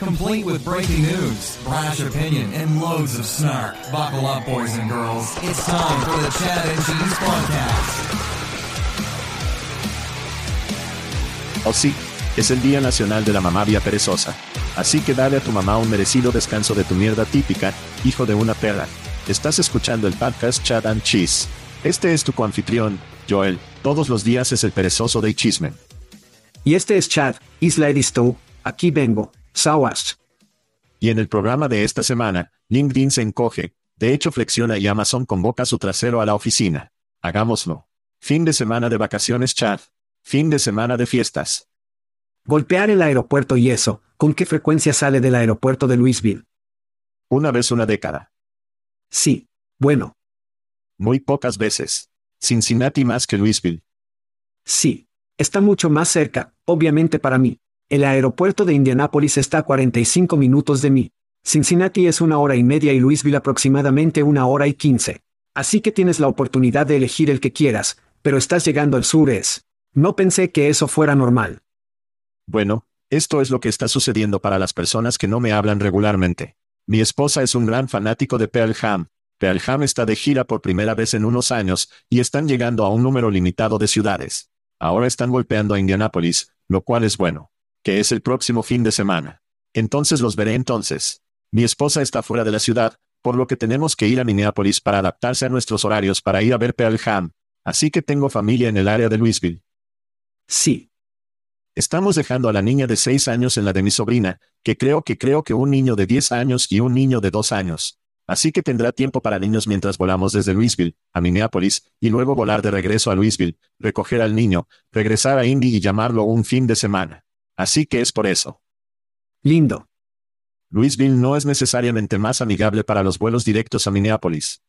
Complete with breaking news, brash opinion, and loads of snark. Buckle up, boys and girls. It's time for the Chad and Cheese Podcast. Oh sí, es el Día Nacional de la Mamá Vía Perezosa. Así que dale a tu mamá un merecido descanso de tu mierda típica, hijo de una perra. Estás escuchando el podcast Chat and Cheese. Este es tu coanfitrión, Joel. Todos los días es el perezoso de Chismen. Y este es Chad, Isla Edisto. Aquí vengo, Y en el programa de esta semana, LinkedIn se encoge, de hecho flexiona y Amazon convoca su trasero a la oficina. Hagámoslo. Fin de semana de vacaciones, Chad. Fin de semana de fiestas. Golpear el aeropuerto y eso, ¿con qué frecuencia sale del aeropuerto de Louisville? Una vez una década. Sí. Bueno. Muy pocas veces. Cincinnati más que Louisville. Sí. Está mucho más cerca, obviamente para mí. El aeropuerto de Indianápolis está a 45 minutos de mí. Cincinnati es una hora y media y Louisville aproximadamente una hora y quince. Así que tienes la oportunidad de elegir el que quieras, pero estás llegando al sur es. No pensé que eso fuera normal. Bueno, esto es lo que está sucediendo para las personas que no me hablan regularmente. Mi esposa es un gran fanático de Pearl Jam. Pearl Jam está de gira por primera vez en unos años, y están llegando a un número limitado de ciudades. Ahora están golpeando a Indianápolis, lo cual es bueno. Que es el próximo fin de semana. Entonces los veré entonces. Mi esposa está fuera de la ciudad, por lo que tenemos que ir a Minneapolis para adaptarse a nuestros horarios para ir a ver Pearl Jam. Así que tengo familia en el área de Louisville. Sí, Estamos dejando a la niña de 6 años en la de mi sobrina, que creo que creo que un niño de 10 años y un niño de 2 años. Así que tendrá tiempo para niños mientras volamos desde Louisville, a Minneapolis, y luego volar de regreso a Louisville, recoger al niño, regresar a Indy y llamarlo un fin de semana. Así que es por eso. Lindo. Louisville no es necesariamente más amigable para los vuelos directos a Minneapolis.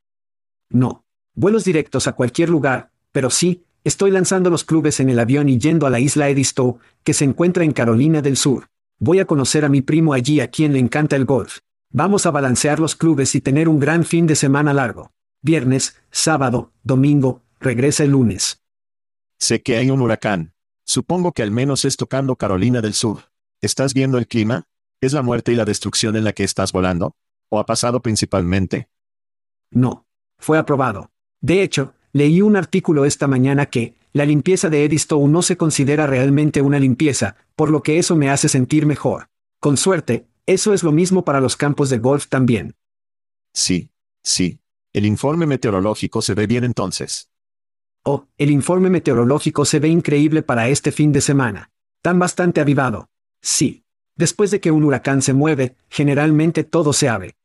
No. Vuelos directos a cualquier lugar, pero sí, Estoy lanzando los clubes en el avión y yendo a la isla Edisto, que se encuentra en Carolina del Sur. Voy a conocer a mi primo allí a quien le encanta el golf. Vamos a balancear los clubes y tener un gran fin de semana largo. Viernes, sábado, domingo, regresa el lunes. Sé que hay un huracán. Supongo que al menos es tocando Carolina del Sur. ¿Estás viendo el clima? ¿Es la muerte y la destrucción en la que estás volando? ¿O ha pasado principalmente? No. Fue aprobado. De hecho, Leí un artículo esta mañana que, la limpieza de Edistow no se considera realmente una limpieza, por lo que eso me hace sentir mejor. Con suerte, eso es lo mismo para los campos de golf también. Sí, sí. El informe meteorológico se ve bien entonces. Oh, el informe meteorológico se ve increíble para este fin de semana. Tan bastante avivado. Sí. Después de que un huracán se mueve, generalmente todo se abre.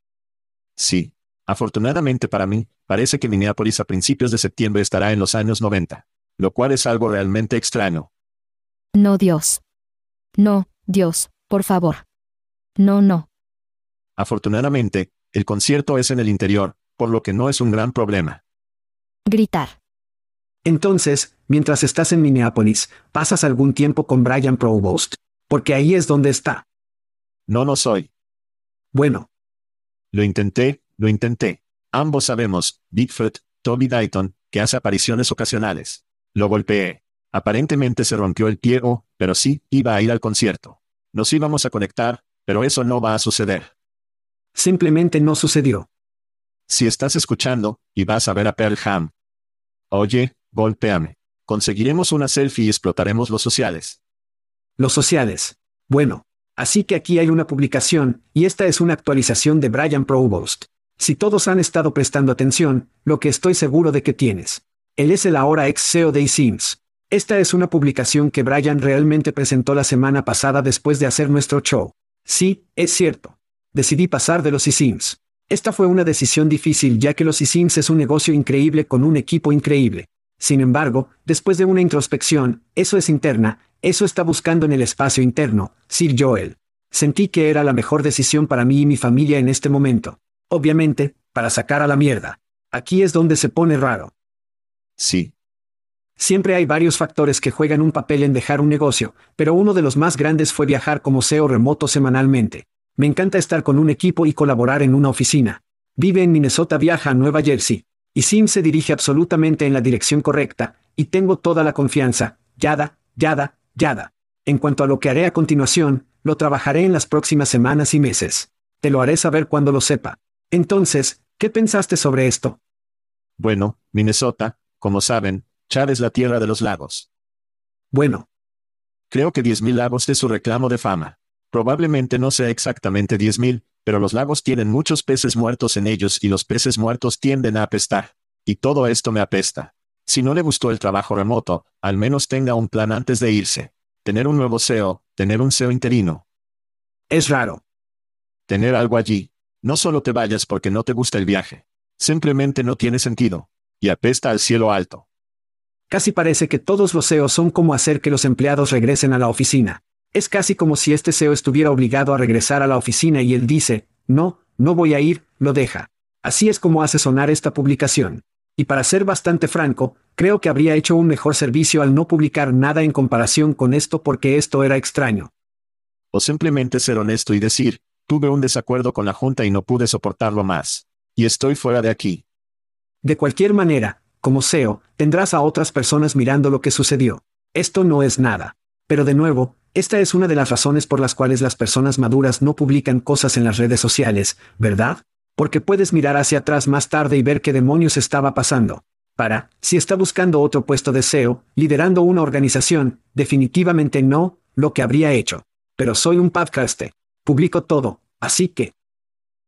Sí. Afortunadamente para mí, parece que Minneapolis a principios de septiembre estará en los años 90. Lo cual es algo realmente extraño. No, Dios. No, Dios, por favor. No, no. Afortunadamente, el concierto es en el interior, por lo que no es un gran problema. Gritar. Entonces, mientras estás en Minneapolis, ¿pasas algún tiempo con Brian Provost? Porque ahí es donde está. No, no soy. Bueno, Lo intenté, lo intenté. Ambos sabemos, Bigfoot, Toby Dayton, que hace apariciones ocasionales. Lo golpeé. Aparentemente se rompió el pie o, pero sí, iba a ir al concierto. Nos íbamos a conectar, pero eso no va a suceder. simplemente no sucedió. Si estás escuchando, y vas a ver a Pearl Ham. Oye, golpéame. Conseguiremos una selfie y explotaremos los sociales. Los sociales. Bueno, así que aquí hay una publicación, y esta es una actualización de Brian Provost. Si todos han estado prestando atención, lo que estoy seguro de que tienes. Él es el ahora ex CEO de eSIMS. Esta es una publicación que Brian realmente presentó la semana pasada después de hacer nuestro show. Sí, es cierto. Decidí pasar de los eSIMS. Esta fue una decisión difícil ya que los eSIMS es un negocio increíble con un equipo increíble. Sin embargo, después de una introspección, eso es interna, eso está buscando en el espacio interno, Sir Joel. Sentí que era la mejor decisión para mí y mi familia en este momento. Obviamente, para sacar a la mierda. Aquí es donde se pone raro. Sí, Siempre hay varios factores que juegan un papel en dejar un negocio, pero uno de los más grandes fue viajar como SEO remoto semanalmente. Me encanta estar con un equipo y colaborar en una oficina. Vive en Minnesota, viaja a Nueva Jersey. Y Sim se dirige absolutamente en la dirección correcta, y tengo toda la confianza. Yada, yada, yada. En cuanto a lo que haré a continuación, lo trabajaré en las próximas semanas y meses. Te lo haré saber cuando lo sepa. Entonces, ¿qué pensaste sobre esto? bueno, Minnesota, como saben, Chad es la tierra de los lagos. Bueno, Creo que 10.000 lagos es su reclamo de fama. Probablemente no sea exactamente 10.000, pero los lagos tienen muchos peces muertos en ellos y los peces muertos tienden a apestar. Y todo esto me apesta. Si no le gustó el trabajo remoto, al menos tenga un plan antes de irse. Tener un nuevo SEO, tener un SEO interino, es raro. tener algo allí. No solo te vayas porque no te gusta el viaje. Simplemente no tiene sentido. Y apesta al cielo alto. Casi parece que todos los SEO son como hacer que los empleados regresen a la oficina. Es casi como si este SEO estuviera obligado a regresar a la oficina y él dice, no, no voy a ir, lo deja. Así es como hace sonar esta publicación. Y para ser bastante franco, creo que habría hecho un mejor servicio al no publicar nada en comparación con esto porque esto era extraño. O simplemente ser honesto y decir, tuve un desacuerdo con la Junta y no pude soportarlo más. Y estoy fuera de aquí. De cualquier manera, como SEO, tendrás a otras personas mirando lo que sucedió. Esto no es nada. Pero de nuevo, esta es una de las razones por las cuales las personas maduras no publican cosas en las redes sociales, ¿verdad? Porque puedes mirar hacia atrás más tarde y ver qué demonios estaba pasando. Para, si está buscando otro puesto de SEO, liderando una organización, definitivamente no, lo que habría hecho. Pero soy un podcaster. Publico todo, así que,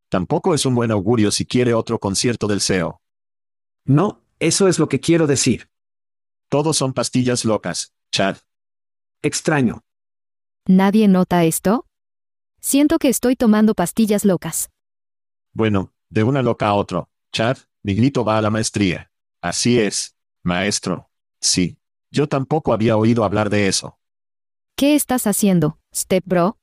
Tampoco es un buen augurio si quiere otro concierto del SEO. no, eso es lo que quiero decir. Todos son pastillas locas, Chad. Extraño. ¿Nadie nota esto? Siento que estoy tomando pastillas locas. Bueno, de una loca a otro. Chad, mi grito va a la maestría. Así es, maestro. Sí. Yo tampoco había oído hablar de eso. ¿Qué estás haciendo, Step Bro?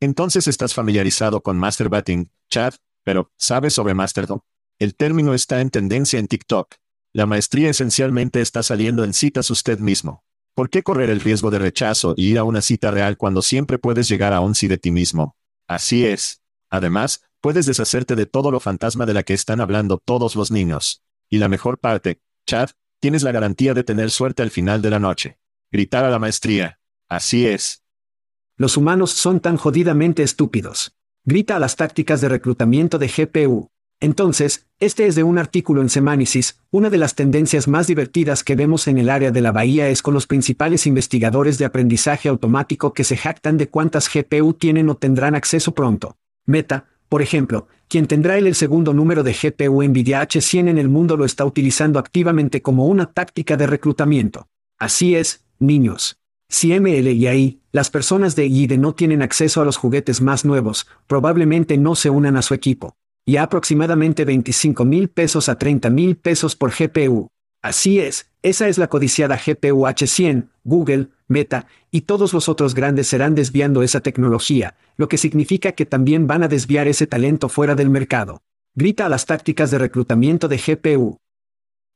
Entonces estás familiarizado con Masterbatting, Chad, pero, ¿sabes sobre Masterdom? El término está en tendencia en TikTok. La maestría esencialmente está saliendo en citas usted mismo. ¿Por qué correr el riesgo de rechazo y ir a una cita real cuando siempre puedes llegar a un sí de ti mismo? Así es. Además, puedes deshacerte de todo lo fantasma de la que están hablando todos los niños. Y la mejor parte, Chad, tienes la garantía de tener suerte al final de la noche. Gritar a la maestría. Así es. Los humanos son tan jodidamente estúpidos. Grita a las tácticas de reclutamiento de GPU. Entonces, este es de un artículo en Semanisis, una de las tendencias más divertidas que vemos en el área de la bahía es con los principales investigadores de aprendizaje automático que se jactan de cuántas GPU tienen o tendrán acceso pronto. Meta, por ejemplo, quien tendrá el, el segundo número de GPU NVIDIA H100 en el mundo lo está utilizando activamente como una táctica de reclutamiento. Así es, niños. Si ML y AI, las personas de IDE no tienen acceso a los juguetes más nuevos, probablemente no se unan a su equipo. Y a aproximadamente 25 mil pesos a 30 mil pesos por GPU. Así es, esa es la codiciada GPU H100, Google, Meta, y todos los otros grandes serán desviando esa tecnología, lo que significa que también van a desviar ese talento fuera del mercado. Grita a las tácticas de reclutamiento de GPU.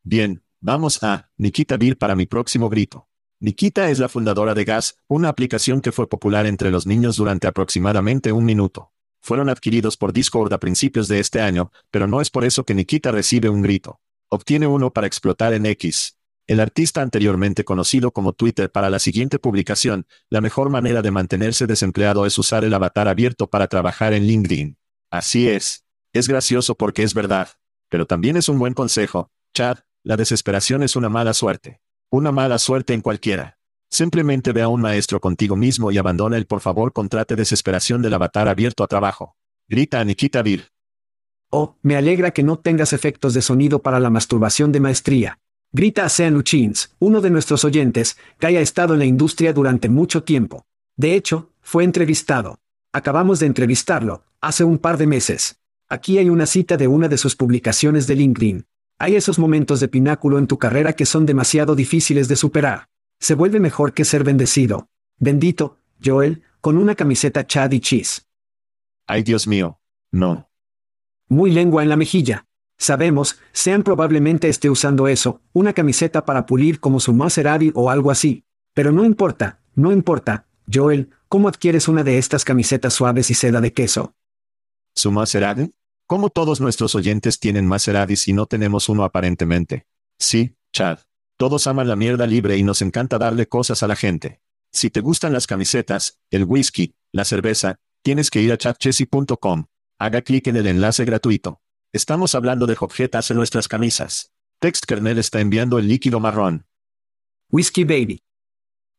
Bien, vamos a Nikita Bill para mi próximo grito. Nikita es la fundadora de Gas, una aplicación que fue popular entre los niños durante aproximadamente un minuto. Fueron adquiridos por Discord a principios de este año, pero no es por eso que Nikita recibe un grito. Obtiene uno para explotar en X. El artista anteriormente conocido como Twitter para la siguiente publicación, la mejor manera de mantenerse desempleado es usar el avatar abierto para trabajar en LinkedIn. Así es. Es gracioso porque es verdad. Pero también es un buen consejo. Chad, la desesperación es una mala suerte. Una mala suerte en cualquiera. Simplemente ve a un maestro contigo mismo y abandona el por favor contrate desesperación del avatar abierto a trabajo. Grita a Nikita Vir. Oh, me alegra que no tengas efectos de sonido para la masturbación de maestría. Grita a Sean Luchins, uno de nuestros oyentes, que haya estado en la industria durante mucho tiempo. De hecho, fue entrevistado. Acabamos de entrevistarlo, hace un par de meses. Aquí hay una cita de una de sus publicaciones de LinkedIn. Hay esos momentos de pináculo en tu carrera que son demasiado difíciles de superar. Se vuelve mejor que ser bendecido. Bendito, Joel, con una camiseta Chad y Cheese. Ay Dios mío. No. Muy lengua en la mejilla. Sabemos, Sean probablemente esté usando eso, una camiseta para pulir como su Maserati o algo así. Pero no importa, no importa, Joel, ¿cómo adquieres una de estas camisetas suaves y seda de queso? ¿Su Maserati? ¿Cómo todos nuestros oyentes tienen Maseratis y no tenemos uno aparentemente? Sí, Chad. Todos aman la mierda libre y nos encanta darle cosas a la gente. Si te gustan las camisetas, el whisky, la cerveza, tienes que ir a chatchessy.com. Haga clic en el enlace gratuito. Estamos hablando de objetas en nuestras camisas. Text Kernel está enviando el líquido marrón. Whisky Baby.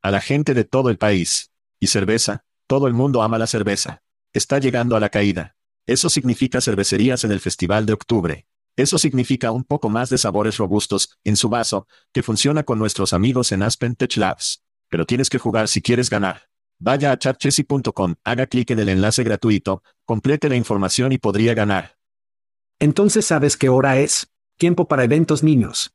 A la gente de todo el país. Y cerveza, todo el mundo ama la cerveza. Está llegando a la caída. Eso significa cervecerías en el Festival de Octubre. Eso significa un poco más de sabores robustos, en su vaso, que funciona con nuestros amigos en Aspen Tech Labs. Pero tienes que jugar si quieres ganar. Vaya a chatchessy.com, haga clic en el enlace gratuito, complete la información y podría ganar. Entonces sabes qué hora es. Tiempo para eventos niños.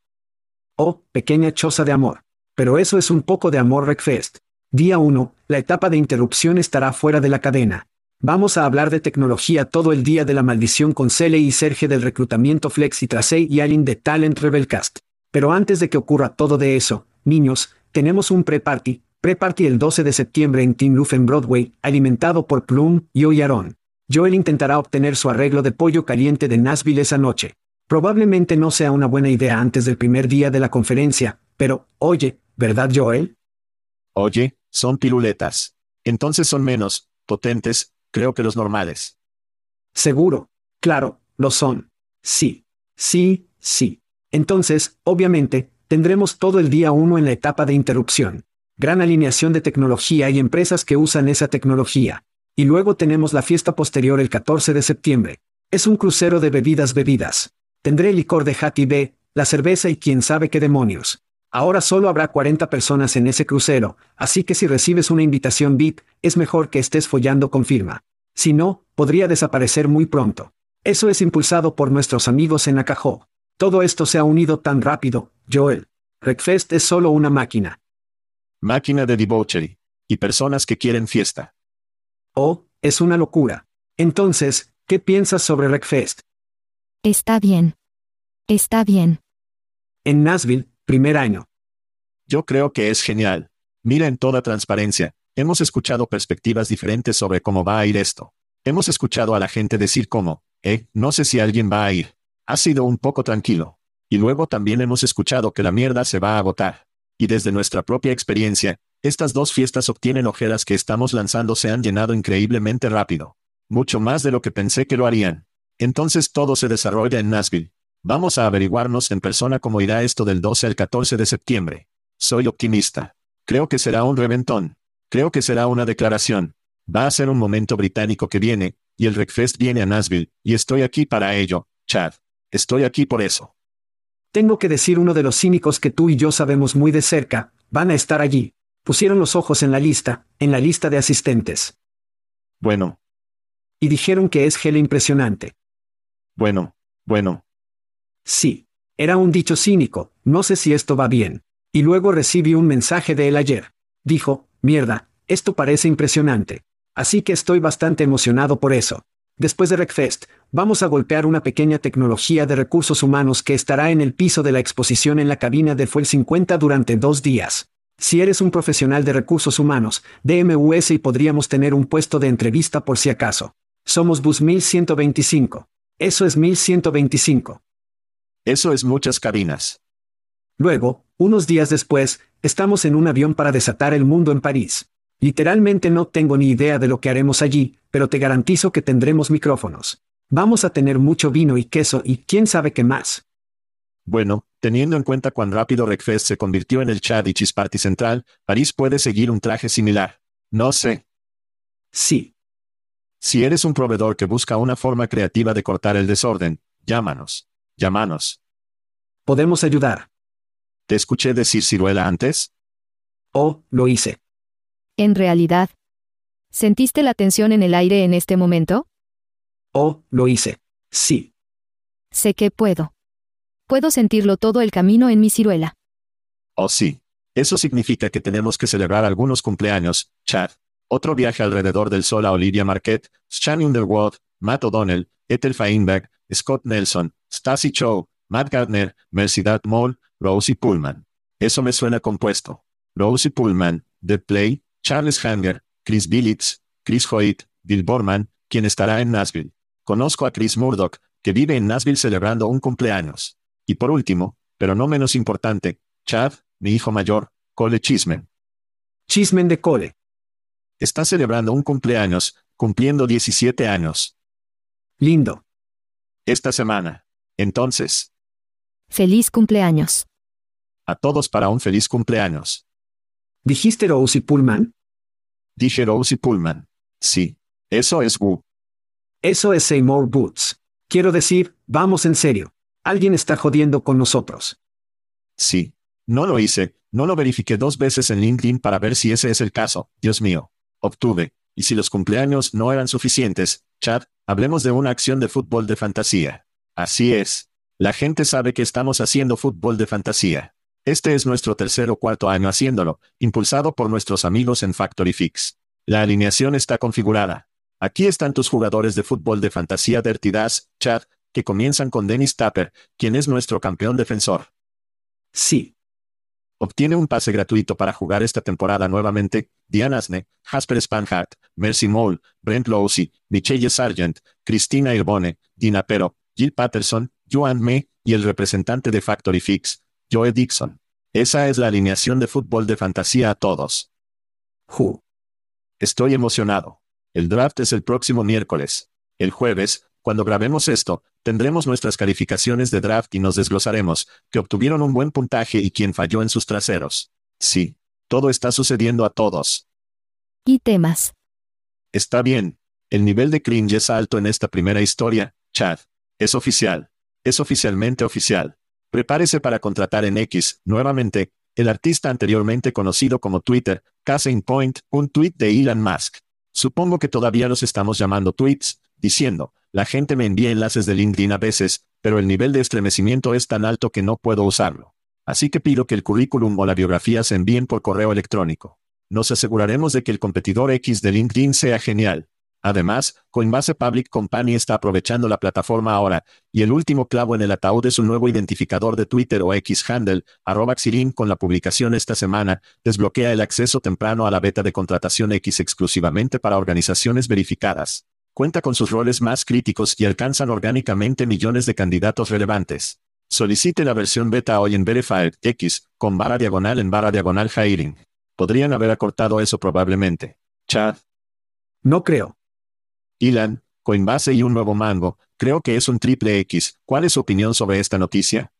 Oh, pequeña choza de amor. Pero eso es un poco de amor Recfest. Día 1, la etapa de interrupción estará fuera de la cadena. Vamos a hablar de tecnología todo el día de la maldición con Cele y Serge del reclutamiento Flex y Tracey y Alin de Talent Rebelcast. Pero antes de que ocurra todo de eso, niños, tenemos un pre-party, pre-party el 12 de septiembre en Team Roof en Broadway, alimentado por Plum, y y Joel intentará obtener su arreglo de pollo caliente de Nashville esa noche. Probablemente no sea una buena idea antes del primer día de la conferencia, pero, oye, ¿verdad Joel? Oye, son piruletas. Entonces son menos, potentes, creo que los normales. Seguro. Claro, lo son. Sí. Sí, sí. Entonces, obviamente, tendremos todo el día uno en la etapa de interrupción. Gran alineación de tecnología y empresas que usan esa tecnología. Y luego tenemos la fiesta posterior el 14 de septiembre. Es un crucero de bebidas bebidas. Tendré licor de Hattie B, la cerveza y quién sabe qué demonios. Ahora solo habrá 40 personas en ese crucero, así que si recibes una invitación VIP, es mejor que estés follando con firma. Si no, podría desaparecer muy pronto. Eso es impulsado por nuestros amigos en Acajó. Todo esto se ha unido tan rápido, Joel. Recfest es solo una máquina. Máquina de debauchery. Y personas que quieren fiesta. Oh, es una locura. Entonces, ¿qué piensas sobre Wreckfest? Está bien. Está bien. En Nashville, primer año. Yo creo que es genial. Mira en toda transparencia, hemos escuchado perspectivas diferentes sobre cómo va a ir esto. Hemos escuchado a la gente decir cómo, eh, no sé si alguien va a ir. Ha sido un poco tranquilo. Y luego también hemos escuchado que la mierda se va a agotar. Y desde nuestra propia experiencia, estas dos fiestas obtienen ojeras que estamos lanzando se han llenado increíblemente rápido. Mucho más de lo que pensé que lo harían. Entonces todo se desarrolla en Nashville. Vamos a averiguarnos en persona cómo irá esto del 12 al 14 de septiembre. Soy optimista. Creo que será un reventón. Creo que será una declaración. Va a ser un momento británico que viene, y el Wreckfest viene a Nashville, y estoy aquí para ello, Chad. Estoy aquí por eso. Tengo que decir uno de los cínicos que tú y yo sabemos muy de cerca, van a estar allí. Pusieron los ojos en la lista, en la lista de asistentes. Bueno. Y dijeron que es gel impresionante. Bueno, bueno. Sí. Era un dicho cínico, no sé si esto va bien. Y luego recibí un mensaje de él ayer. Dijo, mierda, esto parece impresionante. Así que estoy bastante emocionado por eso. Después de Recfest, vamos a golpear una pequeña tecnología de recursos humanos que estará en el piso de la exposición en la cabina de Fuel 50 durante dos días. Si eres un profesional de recursos humanos, DMUS y podríamos tener un puesto de entrevista por si acaso. Somos Bus 1125. Eso es 1125. Eso es muchas cabinas. Luego, unos días después, estamos en un avión para desatar el mundo en París. Literalmente no tengo ni idea de lo que haremos allí, pero te garantizo que tendremos micrófonos. Vamos a tener mucho vino y queso y quién sabe qué más. Bueno, teniendo en cuenta cuán rápido Recfest se convirtió en el Chad y Cheese Party central, París puede seguir un traje similar. No sé. Sí. Si eres un proveedor que busca una forma creativa de cortar el desorden, llámanos. Llámanos. Podemos ayudar. ¿Te escuché decir ciruela antes? Oh, lo hice. En realidad. ¿Sentiste la tensión en el aire en este momento? Oh, lo hice. Sí. Sé que puedo. Puedo sentirlo todo el camino en mi ciruela. Oh sí. Eso significa que tenemos que celebrar algunos cumpleaños, Chad. Otro viaje alrededor del sol a Olivia Marquette, Shani Underwood, Matt O'Donnell, Ethel Feinberg, Scott Nelson, Stacy Chow, Matt Gardner, Mercedes Moll, Rosie Pullman. Eso me suena compuesto. Rosie Pullman, The Play, Charles Hanger, Chris Billits, Chris Hoyt, Bill Borman, quien estará en Nashville. Conozco a Chris Murdoch, que vive en Nashville celebrando un cumpleaños. Y por último, pero no menos importante, Chad, mi hijo mayor, Cole Chismen. Chismen de Cole. Está celebrando un cumpleaños, cumpliendo 17 años. Lindo. Esta semana. Entonces, Feliz cumpleaños. a todos para un feliz cumpleaños. ¿Dijiste Rosie Pullman? Dije Rosie Pullman. Sí. Eso es Wu. Eso es Seymour Boots. Quiero decir, vamos en serio. Alguien está jodiendo con nosotros. Sí. No lo hice, no lo verifiqué dos veces en LinkedIn para ver si ese es el caso. Dios mío. Obtuve. Y si los cumpleaños no eran suficientes, Chad, hablemos de una acción de fútbol de fantasía. Así es. La gente sabe que estamos haciendo fútbol de fantasía. Este es nuestro tercer o cuarto año haciéndolo, impulsado por nuestros amigos en Factory Fix. La alineación está configurada. Aquí están tus jugadores de fútbol de fantasía Dirty Dash, Chad, que comienzan con Dennis Tapper, quien es nuestro campeón defensor. Sí. Obtiene un pase gratuito para jugar esta temporada nuevamente, Diane Asne, Jasper Spanhart, Mercy Mole, Brent Lowsey, Michelle Sargent, Christina Irbone, Dina Pero, Jill Patterson, Joan May, y el representante de Factory Fix, Joe Dixon. Esa es la alineación de fútbol de fantasía a todos. Who. Estoy emocionado. El draft es el próximo miércoles. El jueves, cuando grabemos esto, tendremos nuestras calificaciones de draft y nos desglosaremos, que obtuvieron un buen puntaje y quien falló en sus traseros. Sí. Todo está sucediendo a todos. Y temas. Está bien. El nivel de cringe es alto en esta primera historia, Chad. Es oficial. Es oficialmente oficial. Prepárese para contratar en X, nuevamente, el artista anteriormente conocido como Twitter, Case in Point, un tweet de Elon Musk. Supongo que todavía los estamos llamando tweets, diciendo, la gente me envía enlaces de LinkedIn a veces, pero el nivel de estremecimiento es tan alto que no puedo usarlo. Así que pido que el currículum o la biografía se envíen por correo electrónico. Nos aseguraremos de que el competidor X de LinkedIn sea genial. Además, Coinbase Public Company está aprovechando la plataforma ahora, y el último clavo en el ataúd es un nuevo identificador de Twitter o X handle, arroba con la publicación esta semana, desbloquea el acceso temprano a la beta de contratación X exclusivamente para organizaciones verificadas. Cuenta con sus roles más críticos y alcanzan orgánicamente millones de candidatos relevantes. Solicite la versión beta hoy en Verified X, con barra diagonal en barra diagonal hiring. Podrían haber acortado eso probablemente. Chad, No creo. Ilan, Coinbase y un nuevo mango, creo que es un triple X. ¿Cuál es su opinión sobre esta noticia?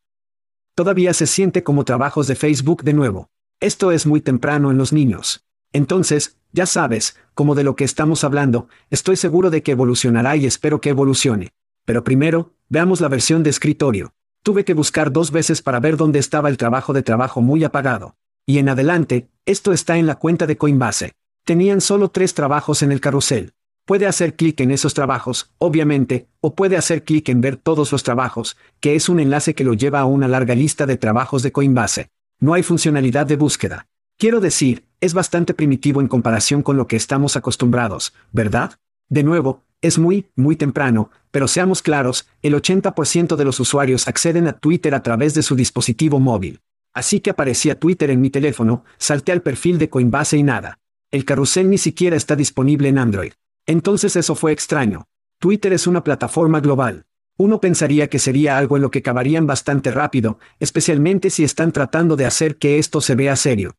Todavía se siente como trabajos de Facebook de nuevo. Esto es muy temprano en los niños. Entonces, ya sabes, como de lo que estamos hablando, estoy seguro de que evolucionará y espero que evolucione. Pero primero, veamos la versión de escritorio. Tuve que buscar dos veces para ver dónde estaba el trabajo de trabajo muy apagado. Y en adelante, esto está en la cuenta de Coinbase. Tenían solo tres trabajos en el carrusel. Puede hacer clic en esos trabajos, obviamente, o puede hacer clic en ver todos los trabajos, que es un enlace que lo lleva a una larga lista de trabajos de Coinbase. No hay funcionalidad de búsqueda. Quiero decir, es bastante primitivo en comparación con lo que estamos acostumbrados, ¿verdad? De nuevo, es muy, muy temprano, pero seamos claros, el 80% de los usuarios acceden a Twitter a través de su dispositivo móvil. Así que aparecía Twitter en mi teléfono, salté al perfil de Coinbase y nada. El carrusel ni siquiera está disponible en Android. Entonces eso fue extraño. Twitter es una plataforma global. Uno pensaría que sería algo en lo que acabarían bastante rápido, especialmente si están tratando de hacer que esto se vea serio.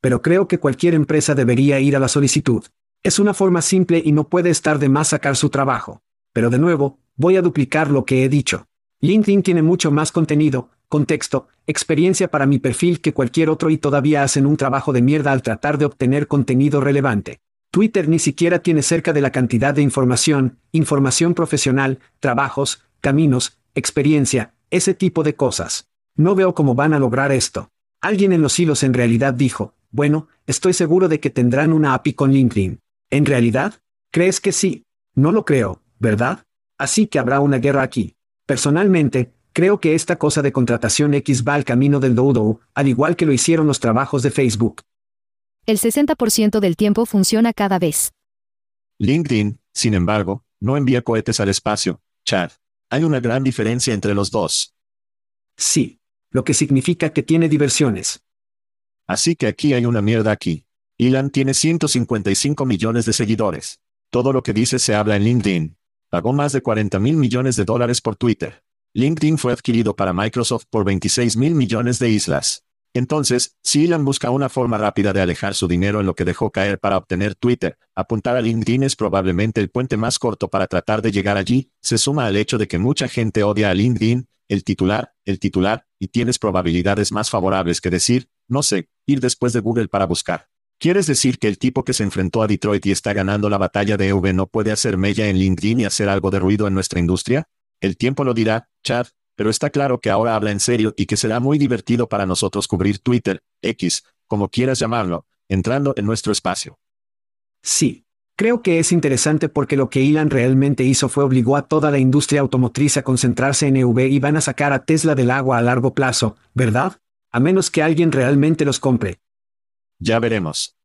Pero creo que cualquier empresa debería ir a la solicitud. Es una forma simple y no puede estar de más sacar su trabajo. Pero de nuevo, voy a duplicar lo que he dicho. LinkedIn tiene mucho más contenido, contexto, experiencia para mi perfil que cualquier otro y todavía hacen un trabajo de mierda al tratar de obtener contenido relevante. Twitter ni siquiera tiene cerca de la cantidad de información, información profesional, trabajos, caminos, experiencia, ese tipo de cosas. No veo cómo van a lograr esto. Alguien en los hilos en realidad dijo, bueno, estoy seguro de que tendrán una API con LinkedIn. ¿En realidad? ¿Crees que sí? No lo creo, ¿verdad? Así que habrá una guerra aquí. Personalmente, Creo que esta cosa de contratación X va al camino del dodo, al igual que lo hicieron los trabajos de Facebook. El 60% del tiempo funciona cada vez. LinkedIn, sin embargo, no envía cohetes al espacio, Chad. Hay una gran diferencia entre los dos. Sí. Lo que significa que tiene diversiones. Así que aquí hay una mierda aquí. Elon tiene 155 millones de seguidores. Todo lo que dice se habla en LinkedIn. Pagó más de 40 mil millones de dólares por Twitter. LinkedIn fue adquirido para Microsoft por 26 mil millones de islas. Entonces, si Elon busca una forma rápida de alejar su dinero en lo que dejó caer para obtener Twitter, apuntar a LinkedIn es probablemente el puente más corto para tratar de llegar allí, se suma al hecho de que mucha gente odia a LinkedIn, el titular, el titular, y tienes probabilidades más favorables que decir, no sé, ir después de Google para buscar. ¿Quieres decir que el tipo que se enfrentó a Detroit y está ganando la batalla de EV no puede hacer mella en LinkedIn y hacer algo de ruido en nuestra industria? El tiempo lo dirá, Chad, pero está claro que ahora habla en serio y que será muy divertido para nosotros cubrir Twitter, X, como quieras llamarlo, entrando en nuestro espacio. Sí. Creo que es interesante porque lo que Elon realmente hizo fue obligó a toda la industria automotriz a concentrarse en EV y van a sacar a Tesla del agua a largo plazo, ¿verdad? A menos que alguien realmente los compre. Ya veremos.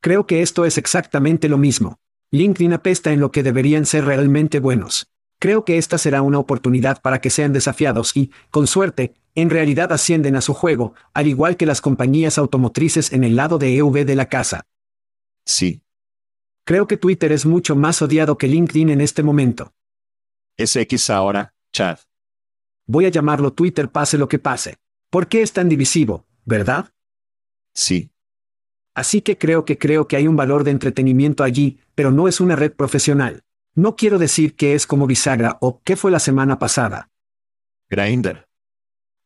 Creo que esto es exactamente lo mismo. LinkedIn apesta en lo que deberían ser realmente buenos. Creo que esta será una oportunidad para que sean desafiados y, con suerte, en realidad ascienden a su juego, al igual que las compañías automotrices en el lado de EV de la casa. Sí. Creo que Twitter es mucho más odiado que LinkedIn en este momento. Es X ahora, Chad. Voy a llamarlo Twitter pase lo que pase. ¿Por qué es tan divisivo, verdad? Sí. Así que creo que creo que hay un valor de entretenimiento allí, pero no es una red profesional. No quiero decir que es como bisagra o qué fue la semana pasada. Grindr.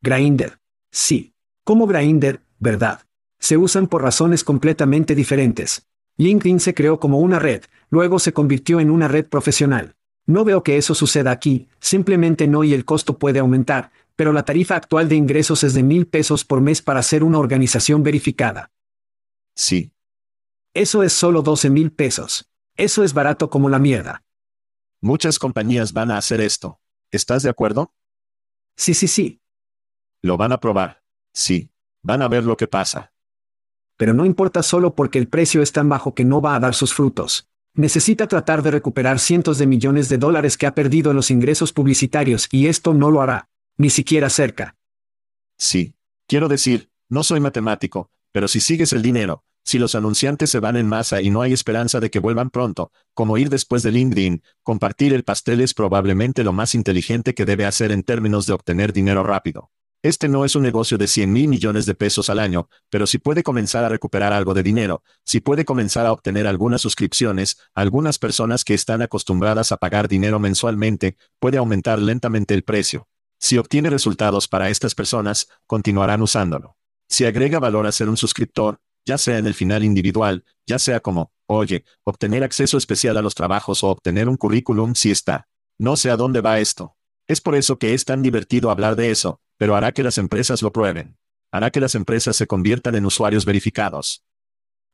Grindr. Sí. Como Grindr, ¿verdad? Se usan por razones completamente diferentes. LinkedIn se creó como una red, luego se convirtió en una red profesional. No veo que eso suceda aquí, simplemente no y el costo puede aumentar, pero la tarifa actual de ingresos es de mil pesos por mes para ser una organización verificada. Sí. Eso es solo 12 mil pesos. Eso es barato como la mierda. Muchas compañías van a hacer esto. ¿Estás de acuerdo? Sí, sí, sí. Lo van a probar. Sí. Van a ver lo que pasa. Pero no importa solo porque el precio es tan bajo que no va a dar sus frutos. Necesita tratar de recuperar cientos de millones de dólares que ha perdido en los ingresos publicitarios y esto no lo hará. Ni siquiera cerca. Sí. Quiero decir, no soy matemático, pero si sigues el dinero, si los anunciantes se van en masa y no hay esperanza de que vuelvan pronto, como ir después de LinkedIn, compartir el pastel es probablemente lo más inteligente que debe hacer en términos de obtener dinero rápido. Este no es un negocio de 100 mil millones de pesos al año, pero si puede comenzar a recuperar algo de dinero, si puede comenzar a obtener algunas suscripciones, algunas personas que están acostumbradas a pagar dinero mensualmente, puede aumentar lentamente el precio. Si obtiene resultados para estas personas, continuarán usándolo. Si agrega valor a ser un suscriptor, ya sea en el final individual, ya sea como, oye, obtener acceso especial a los trabajos o obtener un currículum si está. No sé a dónde va esto. Es por eso que es tan divertido hablar de eso, pero hará que las empresas lo prueben. Hará que las empresas se conviertan en usuarios verificados.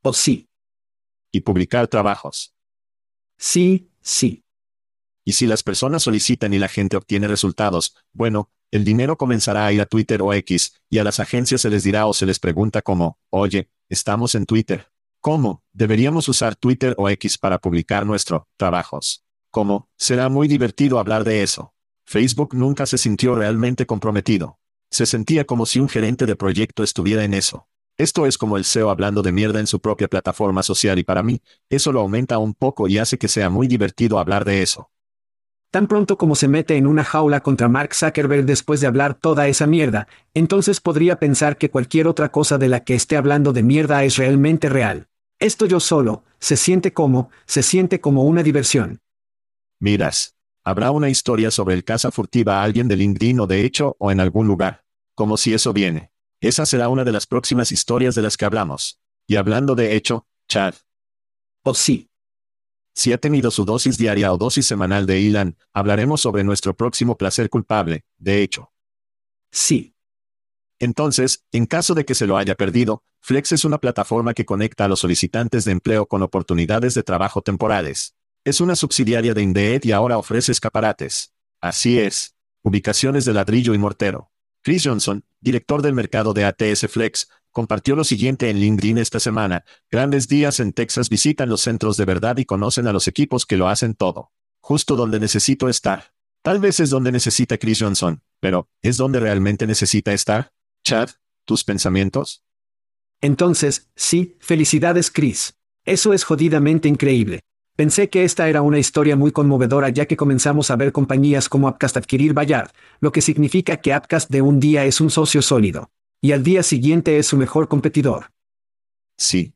Oh sí. Y publicar trabajos. Sí, sí. Y si las personas solicitan y la gente obtiene resultados, bueno, El dinero comenzará a ir a Twitter o X, y a las agencias se les dirá o se les pregunta como, oye, estamos en Twitter. ¿Cómo? Deberíamos usar Twitter o X para publicar nuestro trabajos. ¿Cómo? Será muy divertido hablar de eso. Facebook nunca se sintió realmente comprometido. Se sentía como si un gerente de proyecto estuviera en eso. Esto es como el SEO hablando de mierda en su propia plataforma social y para mí, eso lo aumenta un poco y hace que sea muy divertido hablar de eso. Tan pronto como se mete en una jaula contra Mark Zuckerberg después de hablar toda esa mierda, entonces podría pensar que cualquier otra cosa de la que esté hablando de mierda es realmente real. Esto yo solo, se siente como, se siente como una diversión. Miras. Habrá una historia sobre el caza furtiva a alguien de LinkedIn o de hecho o en algún lugar. Como si eso viene. Esa será una de las próximas historias de las que hablamos. Y hablando de hecho, Chad. Oh sí. Si ha tenido su dosis diaria o dosis semanal de Ilan, hablaremos sobre nuestro próximo placer culpable, de hecho. Sí. Entonces, en caso de que se lo haya perdido, Flex es una plataforma que conecta a los solicitantes de empleo con oportunidades de trabajo temporales. Es una subsidiaria de Indeed y ahora ofrece escaparates. Así es. Ubicaciones de ladrillo y mortero. Chris Johnson, director del mercado de ATS Flex, compartió lo siguiente en LinkedIn esta semana. Grandes días en Texas visitan los centros de verdad y conocen a los equipos que lo hacen todo. Justo donde necesito estar. Tal vez es donde necesita Chris Johnson, pero ¿es donde realmente necesita estar? Chad, ¿tus pensamientos? Entonces, sí, felicidades Chris. Eso es jodidamente increíble. Pensé que esta era una historia muy conmovedora ya que comenzamos a ver compañías como Appcast adquirir Bayard, lo que significa que Appcast de un día es un socio sólido. Y al día siguiente es su mejor competidor. Sí.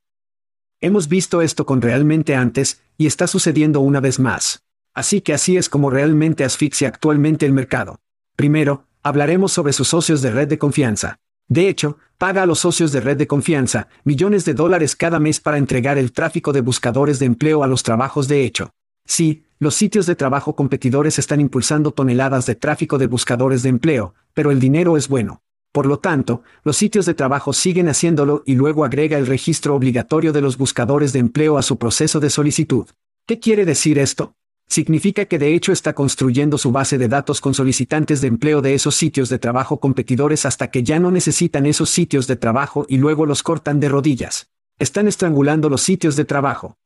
Hemos visto esto con realmente antes, y está sucediendo una vez más. Así que así es como realmente asfixia actualmente el mercado. Primero, hablaremos sobre sus socios de red de confianza. De hecho, paga a los socios de red de confianza millones de dólares cada mes para entregar el tráfico de buscadores de empleo a los trabajos de hecho. Sí, los sitios de trabajo competidores están impulsando toneladas de tráfico de buscadores de empleo, pero el dinero es bueno. Por lo tanto, los sitios de trabajo siguen haciéndolo y luego agrega el registro obligatorio de los buscadores de empleo a su proceso de solicitud. ¿Qué quiere decir esto? Significa que de hecho está construyendo su base de datos con solicitantes de empleo de esos sitios de trabajo competidores hasta que ya no necesitan esos sitios de trabajo y luego los cortan de rodillas. Están estrangulando los sitios de trabajo.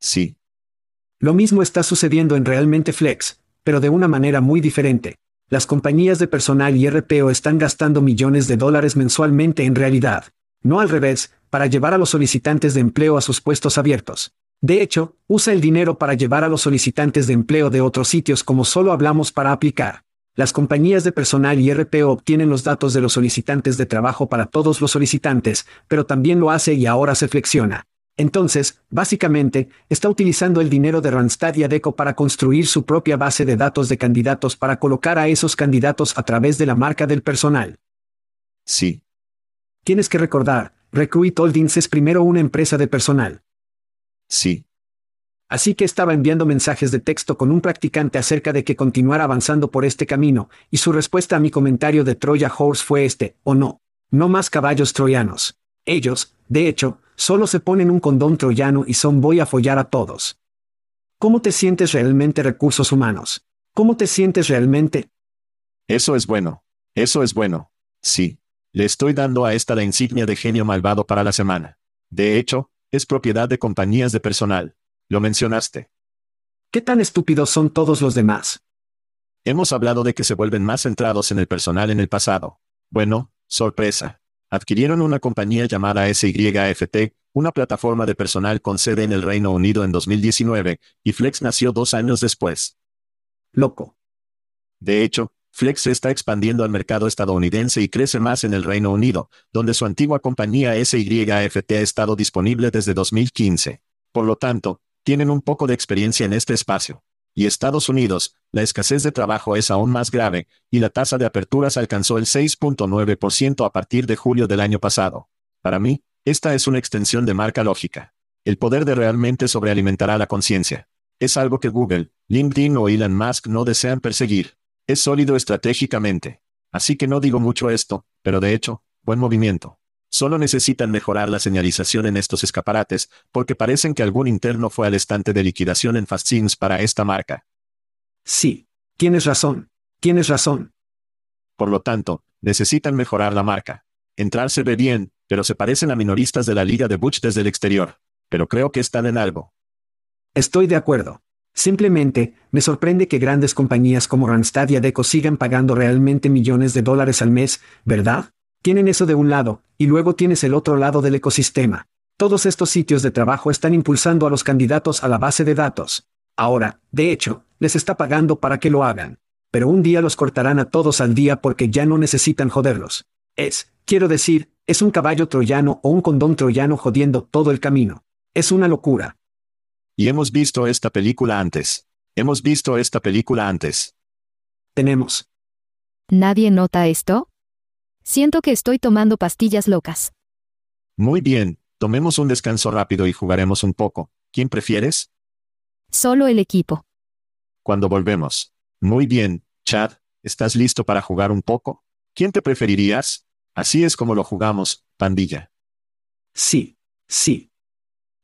Sí. Lo mismo está sucediendo en Realmente Flex, pero de una manera muy diferente. Las compañías de personal y RPO están gastando millones de dólares mensualmente en realidad. No al revés, para llevar a los solicitantes de empleo a sus puestos abiertos. De hecho, usa el dinero para llevar a los solicitantes de empleo de otros sitios como solo hablamos para aplicar. Las compañías de personal y RPO obtienen los datos de los solicitantes de trabajo para todos los solicitantes, pero también lo hace y ahora se flexiona. Entonces, básicamente, está utilizando el dinero de Randstad y Adeco para construir su propia base de datos de candidatos para colocar a esos candidatos a través de la marca del personal. Sí. Tienes que recordar, Recruit Holdings es primero una empresa de personal. Sí. Así que estaba enviando mensajes de texto con un practicante acerca de que continuara avanzando por este camino, y su respuesta a mi comentario de Troya Horse fue este, o no. No más caballos troyanos. Ellos, de hecho, solo se ponen un condón troyano y son voy a follar a todos. ¿Cómo te sientes realmente recursos humanos? ¿Cómo te sientes realmente? Eso es bueno. Eso es bueno. Sí. Le estoy dando a esta la insignia de genio malvado para la semana. De hecho, es propiedad de compañías de personal. Lo mencionaste. ¿Qué tan estúpidos son todos los demás? Hemos hablado de que se vuelven más centrados en el personal en el pasado. Bueno, sorpresa. Adquirieron una compañía llamada SYFT, una plataforma de personal con sede en el Reino Unido en 2019, y Flex nació dos años después. Loco. De hecho, Flex se está expandiendo al mercado estadounidense y crece más en el Reino Unido, donde su antigua compañía SYFT ha estado disponible desde 2015. Por lo tanto, tienen un poco de experiencia en este espacio. Y Estados Unidos, la escasez de trabajo es aún más grave, y la tasa de aperturas alcanzó el 6.9% a partir de julio del año pasado. Para mí, esta es una extensión de marca lógica. El poder de realmente sobrealimentará la conciencia. Es algo que Google, LinkedIn o Elon Musk no desean perseguir. Es sólido estratégicamente. Así que no digo mucho esto, pero de hecho, buen movimiento. Solo necesitan mejorar la señalización en estos escaparates, porque parecen que algún interno fue al estante de liquidación en Fastings para esta marca. Sí. Tienes razón. Tienes razón. Por lo tanto, necesitan mejorar la marca. Entrar se ve bien, pero se parecen a minoristas de la liga de Butch desde el exterior. Pero creo que están en algo. Estoy de acuerdo. Simplemente, me sorprende que grandes compañías como Randstad y Adeco sigan pagando realmente millones de dólares al mes, ¿verdad? Tienen eso de un lado, y luego tienes el otro lado del ecosistema. Todos estos sitios de trabajo están impulsando a los candidatos a la base de datos. Ahora, de hecho, les está pagando para que lo hagan. Pero un día los cortarán a todos al día porque ya no necesitan joderlos. Es, quiero decir, es un caballo troyano o un condón troyano jodiendo todo el camino. Es una locura. Y hemos visto esta película antes. Hemos visto esta película antes. Tenemos. ¿Nadie nota esto? Siento que estoy tomando pastillas locas. Muy bien, tomemos un descanso rápido y jugaremos un poco. ¿Quién prefieres? Solo el equipo. Cuando volvemos. Muy bien, Chad, ¿estás listo para jugar un poco? ¿Quién te preferirías? Así es como lo jugamos, pandilla. Sí, sí.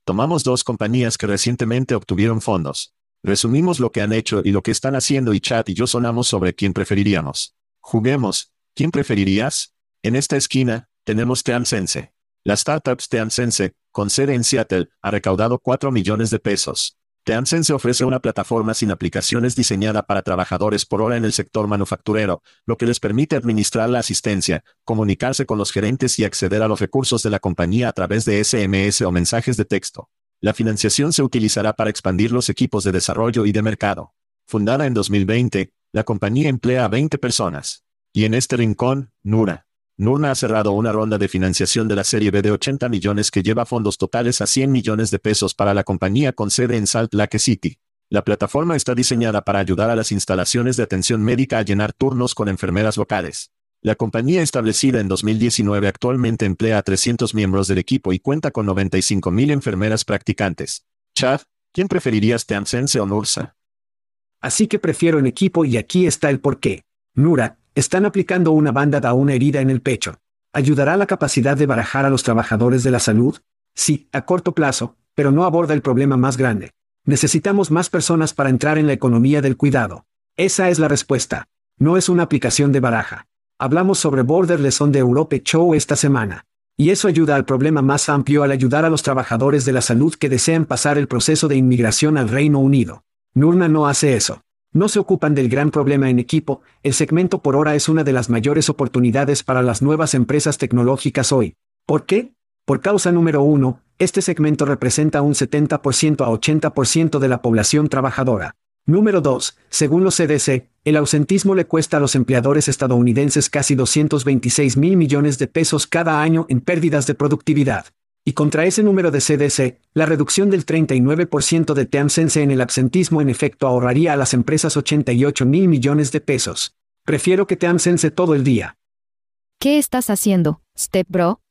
Tomamos dos compañías que recientemente obtuvieron fondos. Resumimos lo que han hecho y lo que están haciendo y Chat y yo sonamos sobre quién preferiríamos. Juguemos. ¿Quién preferirías? En esta esquina, tenemos Teamsense. La startup Teamsense, con sede en Seattle, ha recaudado 4 millones de pesos. Teamsense ofrece una plataforma sin aplicaciones diseñada para trabajadores por hora en el sector manufacturero, lo que les permite administrar la asistencia, comunicarse con los gerentes y acceder a los recursos de la compañía a través de SMS o mensajes de texto. La financiación se utilizará para expandir los equipos de desarrollo y de mercado. Fundada en 2020, la compañía emplea a 20 personas. Y en este rincón, Nura, Nurna ha cerrado una ronda de financiación de la serie B de 80 millones que lleva fondos totales a 100 millones de pesos para la compañía con sede en Salt Lake City. La plataforma está diseñada para ayudar a las instalaciones de atención médica a llenar turnos con enfermeras locales. La compañía establecida en 2019 actualmente emplea a 300 miembros del equipo y cuenta con 95.000 enfermeras practicantes. Chad, ¿quién preferirías Teamsense o Nursa? Así que prefiero en equipo y aquí está el porqué. Nura, están aplicando una banda a una herida en el pecho. ¿Ayudará la capacidad de barajar a los trabajadores de la salud? Sí, a corto plazo, pero no aborda el problema más grande. Necesitamos más personas para entrar en la economía del cuidado. Esa es la respuesta. No es una aplicación de baraja. Hablamos sobre Borderless on Europe Show esta semana. Y eso ayuda al problema más amplio al ayudar a los trabajadores de la salud que desean pasar el proceso de inmigración al Reino Unido. Nurna no hace eso. No se ocupan del gran problema en equipo, el segmento por hora es una de las mayores oportunidades para las nuevas empresas tecnológicas hoy. ¿Por qué? Por causa número uno, este segmento representa un 70% a 80% de la población trabajadora. Número 2. Según los CDC, el ausentismo le cuesta a los empleadores estadounidenses casi 226 mil millones de pesos cada año en pérdidas de productividad. Y contra ese número de CDC, la reducción del 39% de Teamsense en el absentismo en efecto ahorraría a las empresas 88 mil millones de pesos. Prefiero que Teamsense todo el día. ¿Qué estás haciendo, Step Bro?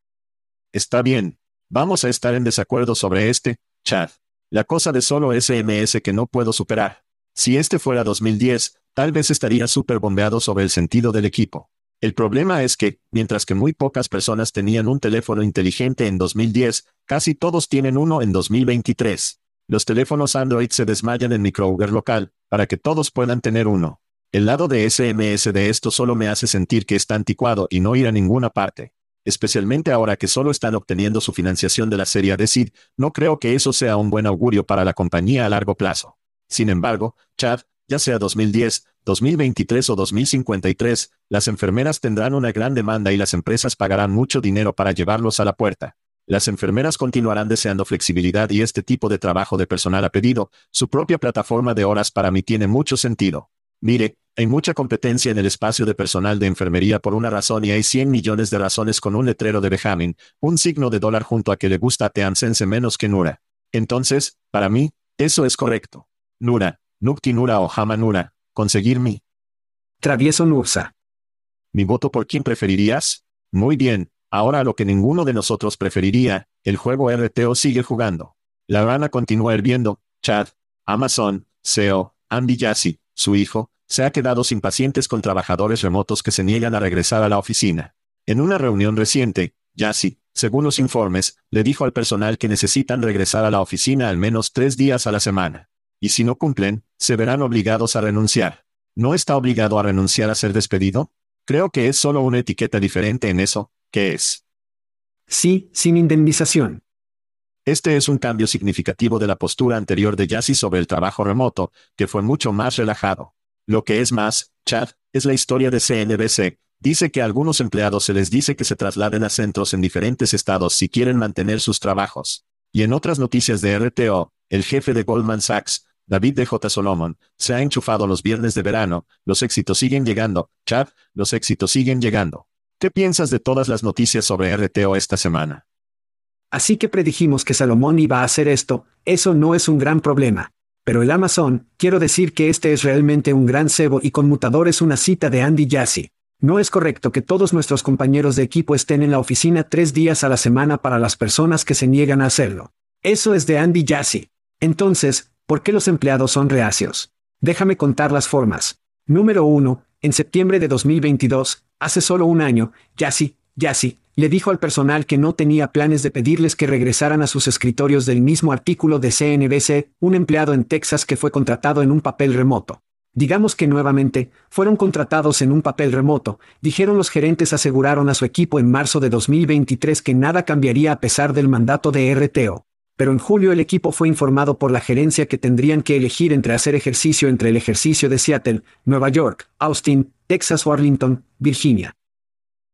Está bien. Vamos a estar en desacuerdo sobre este, Chad. La cosa de solo SMS que no puedo superar. Si este fuera 2010, tal vez estaría súper bombeado sobre el sentido del equipo. El problema es que, mientras que muy pocas personas tenían un teléfono inteligente en 2010, casi todos tienen uno en 2023. Los teléfonos Android se desmayan en mi local, para que todos puedan tener uno. El lado de SMS de esto solo me hace sentir que está anticuado y no ir a ninguna parte. Especialmente ahora que solo están obteniendo su financiación de la serie de SID, no creo que eso sea un buen augurio para la compañía a largo plazo. Sin embargo, Chad, ya sea 2010, 2023 o 2053, las enfermeras tendrán una gran demanda y las empresas pagarán mucho dinero para llevarlos a la puerta. Las enfermeras continuarán deseando flexibilidad y este tipo de trabajo de personal a pedido, su propia plataforma de horas para mí tiene mucho sentido. Mire, hay mucha competencia en el espacio de personal de enfermería por una razón y hay 100 millones de razones con un letrero de Benjamin, un signo de dólar junto a que le gusta a Teamsense menos que Nura. Entonces, para mí, eso es correcto. Nura, Nukti Nura o Hama Nura, conseguir mi travieso Nursa. ¿Mi voto por quién preferirías? Muy bien, ahora lo que ninguno de nosotros preferiría, el juego RTO sigue jugando. La rana continúa hirviendo, Chad, Amazon, SEO, Andy Jassy, su hijo, se ha quedado sin pacientes con trabajadores remotos que se niegan a regresar a la oficina. En una reunión reciente, Jassy, según los informes, le dijo al personal que necesitan regresar a la oficina al menos tres días a la semana. Y si no cumplen, se verán obligados a renunciar. ¿No está obligado a renunciar a ser despedido? Creo que es solo una etiqueta diferente en eso, ¿qué es? Sí, sin indemnización. Este es un cambio significativo de la postura anterior de Yassi sobre el trabajo remoto, que fue mucho más relajado. Lo que es más, Chad, es la historia de CNBC. Dice que a algunos empleados se les dice que se trasladen a centros en diferentes estados si quieren mantener sus trabajos. Y en otras noticias de RTO, el jefe de Goldman Sachs, David de J. Solomon, se ha enchufado los viernes de verano, los éxitos siguen llegando, Chad, los éxitos siguen llegando. ¿Qué piensas de todas las noticias sobre RTO esta semana? Así que predijimos que Salomón iba a hacer esto, eso no es un gran problema. Pero el Amazon, quiero decir que este es realmente un gran cebo y conmutador es una cita de Andy Jassy. No es correcto que todos nuestros compañeros de equipo estén en la oficina tres días a la semana para las personas que se niegan a hacerlo. Eso es de Andy Jassy. Entonces, ¿por qué los empleados son reacios? Déjame contar las formas. Número 1. En septiembre de 2022, hace solo un año, Jassy, Jassy, le dijo al personal que no tenía planes de pedirles que regresaran a sus escritorios del mismo artículo de CNBC, un empleado en Texas que fue contratado en un papel remoto. Digamos que nuevamente, fueron contratados en un papel remoto, dijeron los gerentes aseguraron a su equipo en marzo de 2023 que nada cambiaría a pesar del mandato de RTO. Pero en julio el equipo fue informado por la gerencia que tendrían que elegir entre hacer ejercicio entre el ejercicio de Seattle, Nueva York, Austin, Texas o Arlington, Virginia.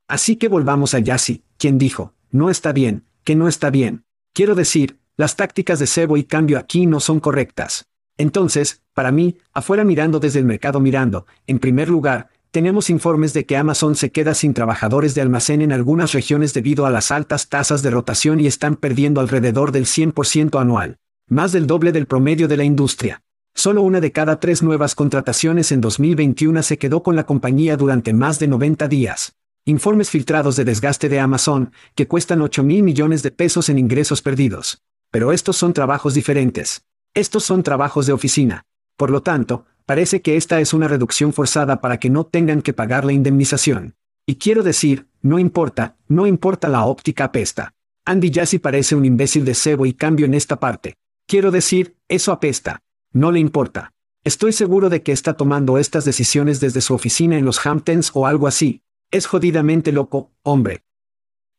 Así que volvamos a Yassi, quien dijo, no está bien, que no está bien. Quiero decir, las tácticas de cebo y cambio aquí no son correctas. Entonces, para mí, afuera mirando desde el mercado mirando, en primer lugar, tenemos informes de que Amazon se queda sin trabajadores de almacén en algunas regiones debido a las altas tasas de rotación y están perdiendo alrededor del 100% anual, más del doble del promedio de la industria. Solo una de cada tres nuevas contrataciones en 2021 se quedó con la compañía durante más de 90 días. Informes filtrados de desgaste de Amazon, que cuestan 8 mil millones de pesos en ingresos perdidos. Pero estos son trabajos diferentes. Estos son trabajos de oficina. Por lo tanto, parece que esta es una reducción forzada para que no tengan que pagar la indemnización. Y quiero decir, no importa, no importa la óptica apesta. Andy Jassy parece un imbécil de cebo y cambio en esta parte. Quiero decir, eso apesta. No le importa. Estoy seguro de que está tomando estas decisiones desde su oficina en los Hamptons o algo así, es jodidamente loco, hombre.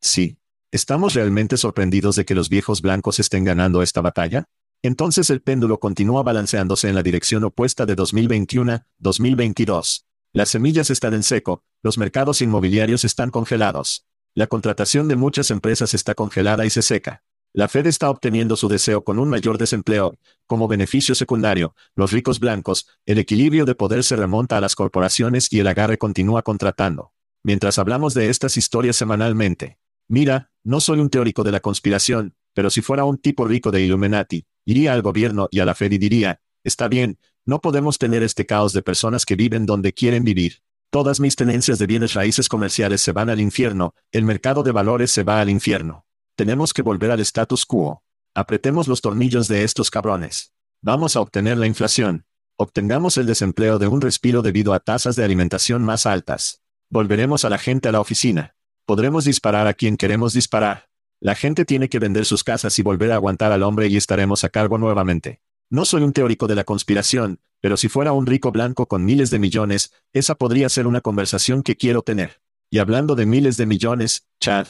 Sí. ¿Estamos realmente sorprendidos de que los viejos blancos estén ganando esta batalla? Entonces el péndulo continúa balanceándose en la dirección opuesta de 2021-2022. Las semillas están en seco, los mercados inmobiliarios están congelados. La contratación de muchas empresas está congelada y se seca. La Fed está obteniendo su deseo con un mayor desempleo. Como beneficio secundario, los ricos blancos, el equilibrio de poder se remonta a las corporaciones y el agarre continúa contratando mientras hablamos de estas historias semanalmente. Mira, no soy un teórico de la conspiración, pero si fuera un tipo rico de Illuminati, iría al gobierno y a la Fed y diría, está bien, no podemos tener este caos de personas que viven donde quieren vivir. Todas mis tenencias de bienes raíces comerciales se van al infierno, el mercado de valores se va al infierno. Tenemos que volver al status quo. Apretemos los tornillos de estos cabrones. Vamos a obtener la inflación. Obtengamos el desempleo de un respiro debido a tasas de alimentación más altas. Volveremos a la gente a la oficina. Podremos disparar a quien queremos disparar. La gente tiene que vender sus casas y volver a aguantar al hombre y estaremos a cargo nuevamente. No soy un teórico de la conspiración, pero si fuera un rico blanco con miles de millones, esa podría ser una conversación que quiero tener. Y hablando de miles de millones, Chad.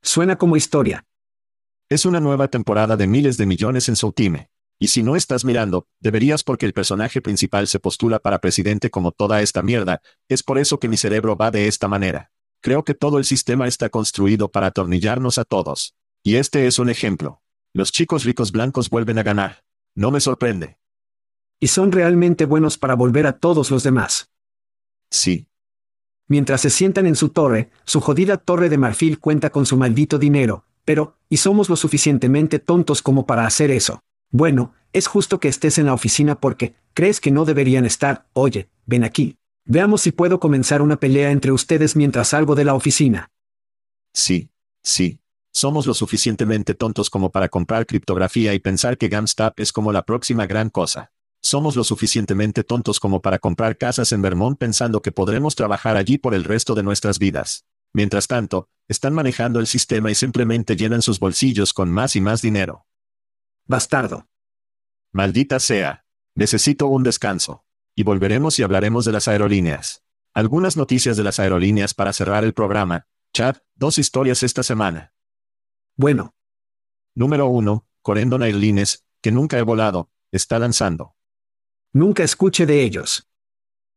Suena como historia. Es una nueva temporada de miles de millones en Soutime. Y si no estás mirando, deberías porque el personaje principal se postula para presidente como toda esta mierda, es por eso que mi cerebro va de esta manera. Creo que todo el sistema está construido para atornillarnos a todos. Y este es un ejemplo. Los chicos ricos blancos vuelven a ganar. No me sorprende. Y son realmente buenos para volver a todos los demás. Sí. Mientras se sientan en su torre, su jodida torre de marfil cuenta con su maldito dinero, pero, y somos lo suficientemente tontos como para hacer eso. Bueno, es justo que estés en la oficina porque, crees que no deberían estar, oye, ven aquí. Veamos si puedo comenzar una pelea entre ustedes mientras salgo de la oficina. Sí, sí. Somos lo suficientemente tontos como para comprar criptografía y pensar que GameStop es como la próxima gran cosa. Somos lo suficientemente tontos como para comprar casas en Vermont pensando que podremos trabajar allí por el resto de nuestras vidas. Mientras tanto, están manejando el sistema y simplemente llenan sus bolsillos con más y más dinero. Bastardo. Maldita sea. Necesito un descanso. Y volveremos y hablaremos de las aerolíneas. Algunas noticias de las aerolíneas para cerrar el programa. Chad, dos historias esta semana. Bueno, Número 1. Corendon Airlines, que nunca he volado, está lanzando nunca escuche de ellos.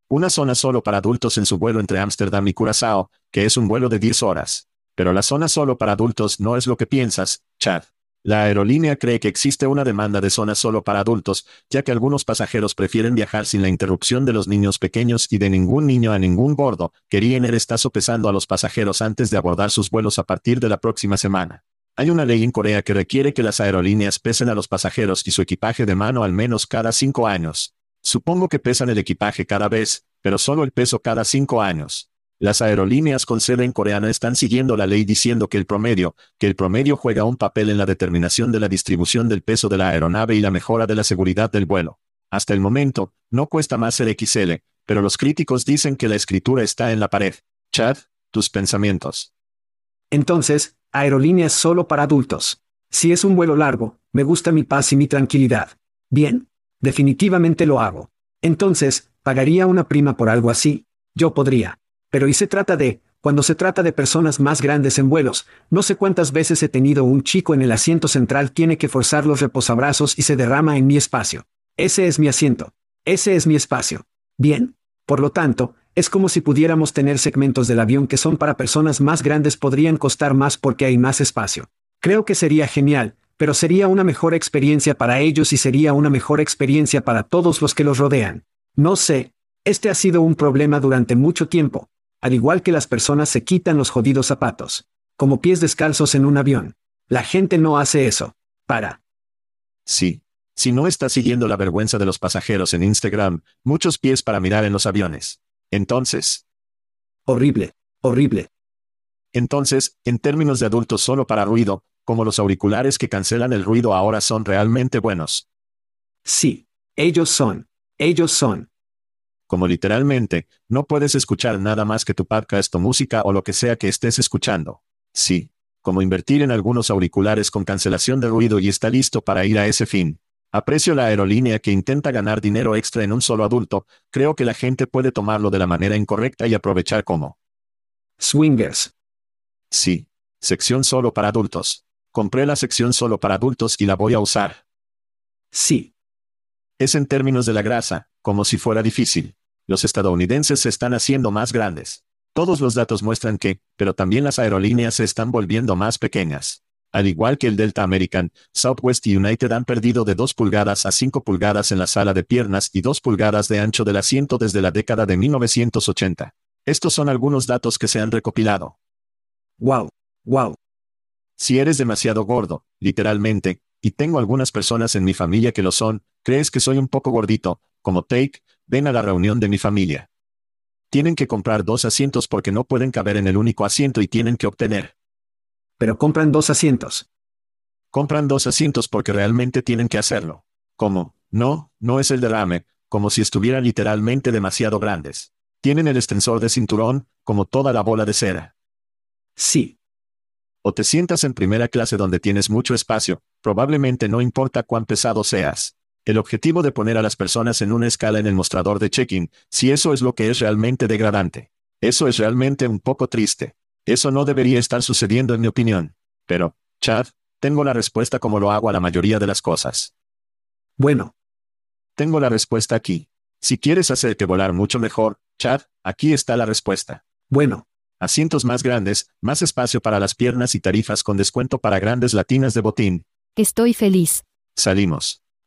una zona solo para adultos en su vuelo entre Ámsterdam y Curazao, que es un vuelo de 10 horas. Pero la zona solo para adultos no es lo que piensas, Chad. La aerolínea cree que existe una demanda de zonas solo para adultos, ya que algunos pasajeros prefieren viajar sin la interrupción de los niños pequeños y de ningún niño a ningún bordo, Ryanair está sopesando a los pasajeros antes de abordar sus vuelos a partir de la próxima semana. Hay una ley en Corea que requiere que las aerolíneas pesen a los pasajeros y su equipaje de mano al menos cada cinco años. Supongo que pesan el equipaje cada vez, pero solo el peso cada cinco años. Las aerolíneas con sede en coreana están siguiendo la ley diciendo que el promedio, que el promedio juega un papel en la determinación de la distribución del peso de la aeronave y la mejora de la seguridad del vuelo. Hasta el momento, no cuesta más ser XL, pero los críticos dicen que la escritura está en la pared. Chad, tus pensamientos. Entonces, aerolíneas solo para adultos. Si es un vuelo largo, me gusta mi paz y mi tranquilidad. Bien, definitivamente lo hago. Entonces, pagaría una prima por algo así. Yo podría. Pero y se trata de, cuando se trata de personas más grandes en vuelos, no sé cuántas veces he tenido un chico en el asiento central tiene que forzar los reposabrazos y se derrama en mi espacio. Ese es mi asiento. Ese es mi espacio. Bien. Por lo tanto, es como si pudiéramos tener segmentos del avión que son para personas más grandes podrían costar más porque hay más espacio. Creo que sería genial, pero sería una mejor experiencia para ellos y sería una mejor experiencia para todos los que los rodean. No sé, este ha sido un problema durante mucho tiempo, al igual que las personas se quitan los jodidos zapatos, como pies descalzos en un avión. La gente no hace eso. Para. Sí. Si no estás siguiendo la vergüenza de los pasajeros en Instagram, muchos pies para mirar en los aviones. Entonces, Horrible, horrible. entonces, en términos de adultos solo para ruido, como los auriculares que cancelan el ruido ahora son realmente buenos. Sí. Ellos son. Ellos son. Como literalmente, no puedes escuchar nada más que tu podcast o música o lo que sea que estés escuchando. Sí. Como invertir en algunos auriculares con cancelación de ruido y está listo para ir a ese fin. Aprecio la aerolínea que intenta ganar dinero extra en un solo adulto, creo que la gente puede tomarlo de la manera incorrecta y aprovechar como. Swingers. Sí. Sección solo para adultos. Compré la sección solo para adultos y la voy a usar. Sí. Es en términos de la grasa, como si fuera difícil. Los estadounidenses se están haciendo más grandes. Todos los datos muestran que, pero también las aerolíneas se están volviendo más pequeñas. Al igual que el Delta American, Southwest y United han perdido de 2 pulgadas a 5 pulgadas en la sala de piernas y 2 pulgadas de ancho del asiento desde la década de 1980. Estos son algunos datos que se han recopilado. Wow. Wow. Si eres demasiado gordo, literalmente, y tengo algunas personas en mi familia que lo son, crees que soy un poco gordito, como Take, ven a la reunión de mi familia. Tienen que comprar dos asientos porque no pueden caber en el único asiento y tienen que obtener. Pero compran dos asientos. Compran dos asientos porque realmente tienen que hacerlo. Como, no, no es el derrame, como si estuvieran literalmente demasiado grandes. Tienen el extensor de cinturón, como toda la bola de cera. Sí. O te sientas en primera clase donde tienes mucho espacio, probablemente no importa cuán pesado seas. El objetivo de poner a las personas en una escala en el mostrador de check-in, si eso es lo que es realmente degradante. Eso es realmente un poco triste. Eso no debería estar sucediendo en mi opinión. Pero, Chad, tengo la respuesta como lo hago a la mayoría de las cosas. Bueno, Tengo la respuesta aquí. Si quieres hacer que volar mucho mejor, Chad, aquí está la respuesta. bueno. Asientos más grandes, más espacio para las piernas y tarifas con descuento para grandes latinas de botín. Estoy feliz. Salimos.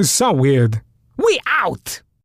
So weird. We out!